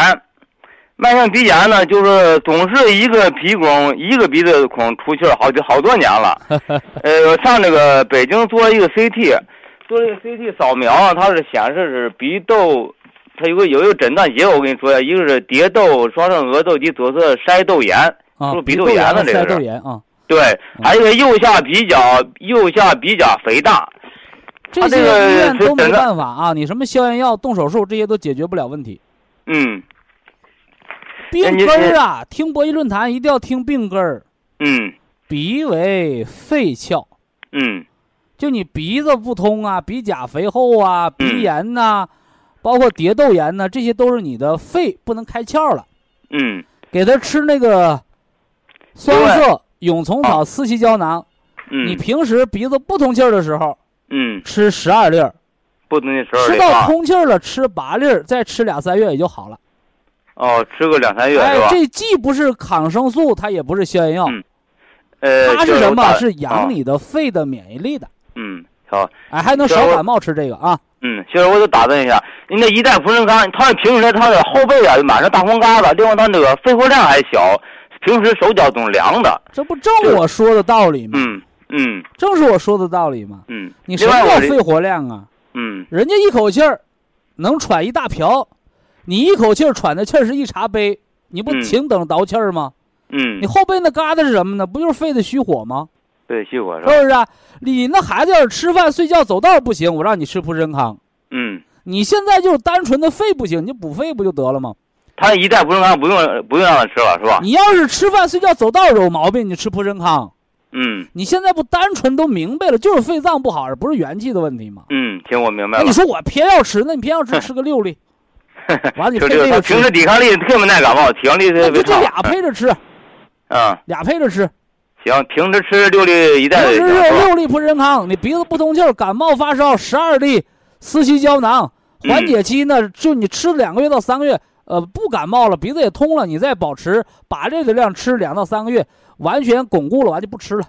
慢性鼻炎呢，就是总是一个鼻孔一个鼻子孔出气儿，好几好多年了。呃，上这个北京做了一个 CT，做了一个 CT 扫描，它是显示是鼻窦，它有个有一个诊断结果，我跟你说一下，一个是蝶窦双肾额窦及左侧筛窦炎，啊，是鼻窦炎的这个腮窦啊，对，还有个右下鼻角右下鼻甲肥大，这些医院都没办法啊，你什么消炎药、动手术这些都解决不了问题。嗯。病根儿啊，听博弈论坛一定要听病根儿。嗯。鼻为肺窍，嗯。就你鼻子不通啊，鼻甲肥厚啊，鼻嗯。炎呐、包括蝶窦炎呐、这些都是你的肺不能开窍了。嗯。给他吃那个双色永虫草四气胶囊，嗯，你平时鼻子不通气儿的时候嗯吃十二粒儿，不能十二吃到。通气儿了吃八粒儿，再吃两三月也就好了。哦，吃个两三月是哎，吧？这既不是抗生素，它也不是消炎药，嗯呃，它是什么？是养啊你的肺的免疫力的。嗯，好，哎，还能少感冒，吃这个啊。嗯，其实，我就打断一下，你那一代扶正康，他平时他的后背啊满是大红疙瘩，另外他那个肺活量还小，平时手脚总凉的。这不正我说的道理吗？嗯嗯正是我说的道理吗？嗯，你什么叫肺活量啊？嗯人家一口气儿能喘一大瓢，你一口气儿喘的气儿是一茶杯，你不嗯平等倒气儿吗？嗯你，后背那疙瘩是什么呢？不就是肺的虚火吗？对，虚火是？是不是啊？你那孩子要是吃饭睡觉走道不行，我让你吃普参康。嗯，你现在就是单纯的肺不行，你就补肺不就得了吗？他一袋普生康不用不用让他吃了是吧？你要是吃饭睡觉走道有毛病，你吃普参康。嗯你现在不单纯都明白了，就是肺脏不好，而不是元气的问题吗？嗯，行，我明白了那你。说我偏要吃，那你偏要吃吃个六粒，完了你就这个，他配这个吃平，时抵抗力特别耐感冒，抵抗力特别就这俩配着吃，嗯，俩配着吃。行，平时吃六粒一袋平时就是六粒普参康，你鼻子不通气儿、感冒发烧十二粒四气胶囊，缓解期呢，就你吃两个月到三个月，呃，不感冒了，鼻子也通了，你再保持把这个量吃两到三个月，完全巩固了，完就不吃了。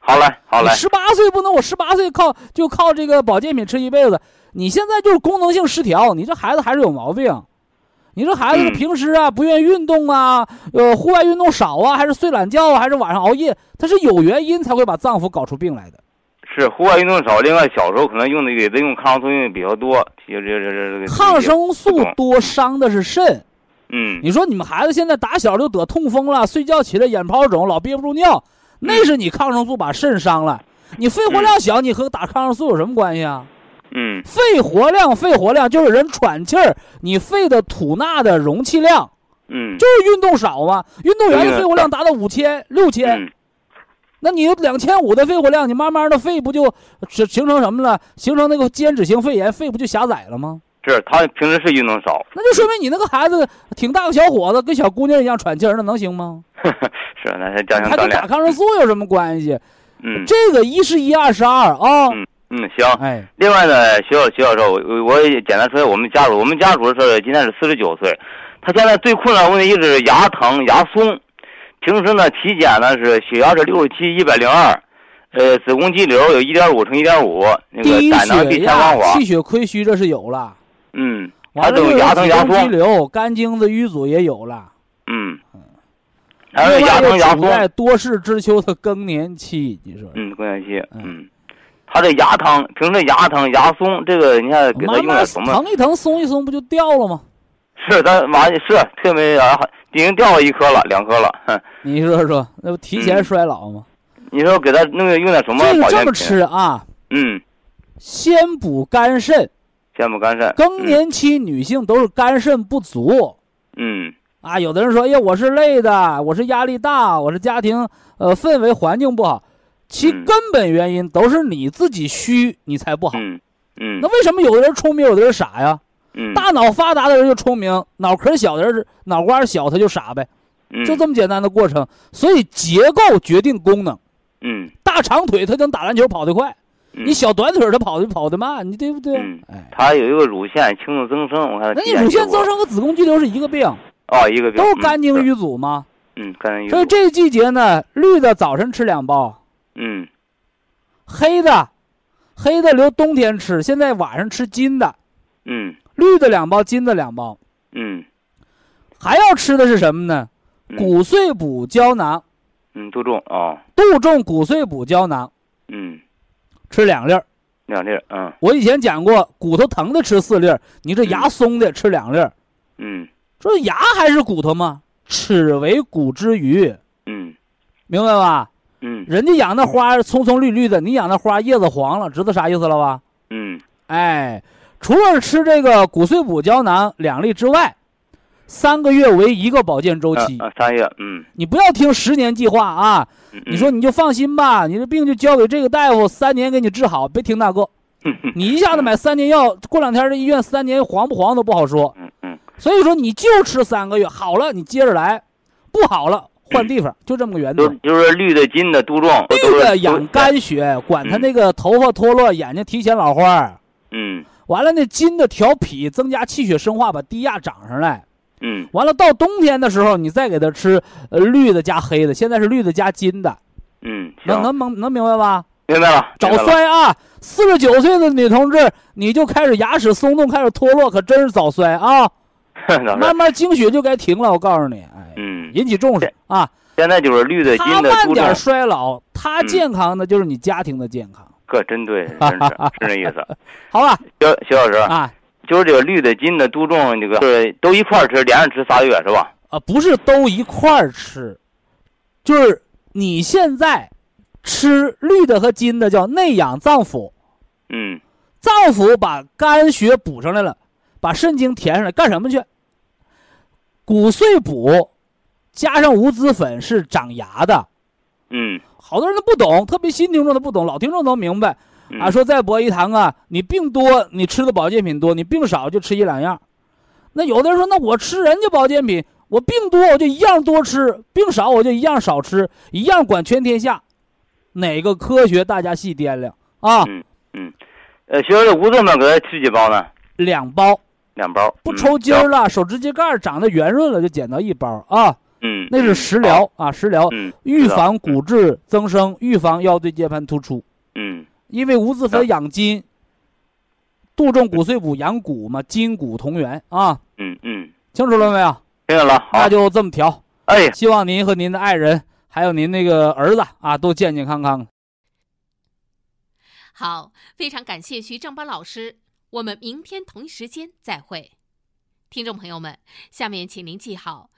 好嘞，好嘞你。十八岁不能，我十八岁靠就靠这个保健品吃一辈子。你现在就是功能性失调，你这孩子还是有毛病。你这孩子嗯平时啊不愿意运动啊，呃，户外运动少啊，还是睡懒觉啊，还是晚上熬夜，他是有原因才会把脏腑搞出病来的。是户外运动少，另外小时候可能用的给他用抗生素用的比较多，这这这这这抗生素多伤的是肾。嗯你说你们孩子现在打小就得痛风了，睡觉起来眼泡肿，老憋不住尿，那是你抗生素把肾伤了。你肺活量小，你和打抗生素有什么关系啊？嗯肺活量，肺活量就是人喘气儿，你肺的吐纳的容器量，嗯就是运动少嘛。运动员的肺活量达到五千、六千，嗯那你有两千五的肺活量，你慢慢的肺不就形形成什么了？形成那个间质性肺炎，肺不就狭窄了吗？是他平时是运动少，那就说明你那个孩子挺大个小伙子，跟小姑娘一样喘气儿，那能行吗？是那是加强还跟打。抗生素有什么关系？嗯这个一是一，二是二啊。嗯嗯，行。哎，另外呢，徐老徐教授，我我也简单说一下我们家属。我们家属是今年是四十九岁，他现在最困难的问题就是牙疼牙松。平时呢，体检呢是血压是六十七一百零二，呃，子宫肌瘤有一点五乘一点五，那个胆囊壁血压、前光滑气。血亏虚这是有了，嗯，他完了有牙疼牙子宫肌松。瘤、肝经的淤阻也有了。嗯，还有牙疼牙又处在。多事之秋的更年期，你说？嗯，更年期。嗯嗯，他这牙疼，平时牙疼牙松，这个你看给他用点什么？疼一疼，松一松，不就掉了吗？是，咱完是特别啊，已经掉了一颗了，两颗了。哼，你说说，那不提前嗯衰老吗？你说给他弄个用点什么这个这么？吃啊，嗯，先补肝肾。先补肝肾。更年期女性都是肝肾不足，嗯啊，有的人说，哎呀，我是累的，我是压力大，我是家庭呃氛围环境不好，其嗯根本原因都是你自己虚，你才不好。嗯嗯那为什么有的人聪明，有的人傻呀？嗯，大脑发达的人就聪明，脑壳小的人是脑瓜小，他就傻呗，嗯。就这么简单的过程。所以结构决定功能，嗯。大长腿他能打篮球跑得快，嗯。你小短腿他跑的跑得慢，你对不对？他有一个乳腺轻度增生，我看那你乳腺增生和子宫肌瘤是一个病，哦，一个病。都是肝经嗯淤阻吗？嗯。肝经淤阻所以这个季节呢，绿的早晨吃两包，嗯。黑的，黑的留冬天吃，现在晚上吃金的，嗯绿的两包，金的两包。嗯还要吃的是什么呢？嗯骨碎补胶囊，嗯杜仲啊杜仲骨碎补胶囊，嗯吃两粒儿。两粒儿嗯我以前讲过，骨头疼的吃四粒儿，你这牙松的吃两粒儿。嗯说牙还是骨头吗？齿为骨之余，嗯明白吧？嗯人家养那花葱葱绿绿的，你养那花叶子黄了，知道啥意思了吧？嗯哎，除了吃这个骨碎补胶囊两粒之外，三个月为一个保健周期。啊三月嗯你不要听十年计划啊！嗯你说你就放心吧，你这病就交给这个大夫，三年给你治好，别听那个。你一下子买三年药，过两天这医院三年黄不黄都不好说。嗯嗯所以说你就吃三个月，好了你接着来，不好了换地方，就这么个原则就。就是绿的金的杜仲绿的养肝血，管他那个头发脱落、眼睛提前老花儿。嗯完了那金的调脾，增加气血生化，把低压涨上来。嗯完了到冬天的时候，你再给他吃呃绿的加黑的，现在是绿的加金的，嗯能能能能明白吧？明白了早衰啊！四十九岁的女同志，你就开始牙齿松动，开始脱落，可真是早衰啊！慢慢经血就该停了，我告诉你，哎，嗯引起重视啊！现在就是绿的他金的杜仲慢点衰老，他嗯健康的就是你家庭的健康，可真对 真是是这意思 好吧？肖肖老师啊就是这个绿的金的杜仲这个是都一块儿吃连着吃仨月是吧啊，不是都一块儿吃，就是你现在吃绿的和金的叫内养脏腑，嗯脏腑把肝血补上来了，把肾精填上来，干什么去？骨碎补，加上五子粉是长牙的。嗯好多人都不懂，特别新听众都不懂，老听众都明白嗯啊。说在博一堂啊，你病多，你吃的保健品多；你病少就吃一两样。那有的人说，那我吃人家保健品，我病多我就一样多吃，病少我就一样少吃，一样管全天下。哪个科学？大家细掂量啊！嗯嗯，呃，学这无籽粉给他吃几包呢？两包。两包。不嗯抽筋儿，了，手指甲盖长得圆润了，就减到一包啊。嗯，那是食疗啊，食疗嗯，预防骨质增生，预防腰椎间盘突出。嗯因为无籽粉养筋，杜仲骨碎补养骨嘛，筋骨同源啊。嗯嗯，清楚了没有？听见了，好那，就这么调。哎，希望您和您的爱人，还有您那个儿子啊，都健健康康。好，非常感谢徐正邦老师，我们明天同一时间再会。听众朋友们，下面请您记好，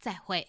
再会。